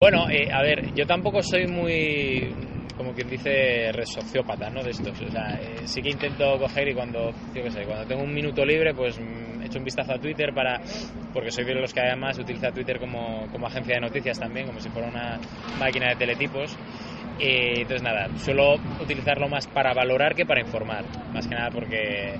Bueno, eh, a ver, yo tampoco soy muy, como quien dice, sociópata, ¿no? De estos. O sea, eh, sí que intento coger y cuando, yo qué sé, cuando tengo un minuto libre, pues mm, echo un vistazo a Twitter para, porque soy de los que además utiliza Twitter como, como agencia de noticias también, como si fuera una máquina de teletipos. Eh, entonces nada, suelo utilizarlo más para valorar que para informar, más que nada porque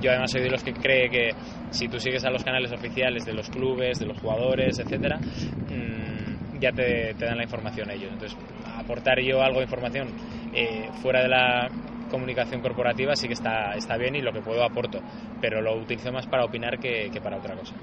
yo además soy de los que cree que si tú sigues a los canales oficiales de los clubes, de los jugadores, etcétera, mmm, ya te, dan la información ellos. Entonces, aportar yo algo de información eh, fuera de la comunicación corporativa sí que está, está bien y lo que puedo aporto, pero lo utilizo más para opinar que para otra cosa.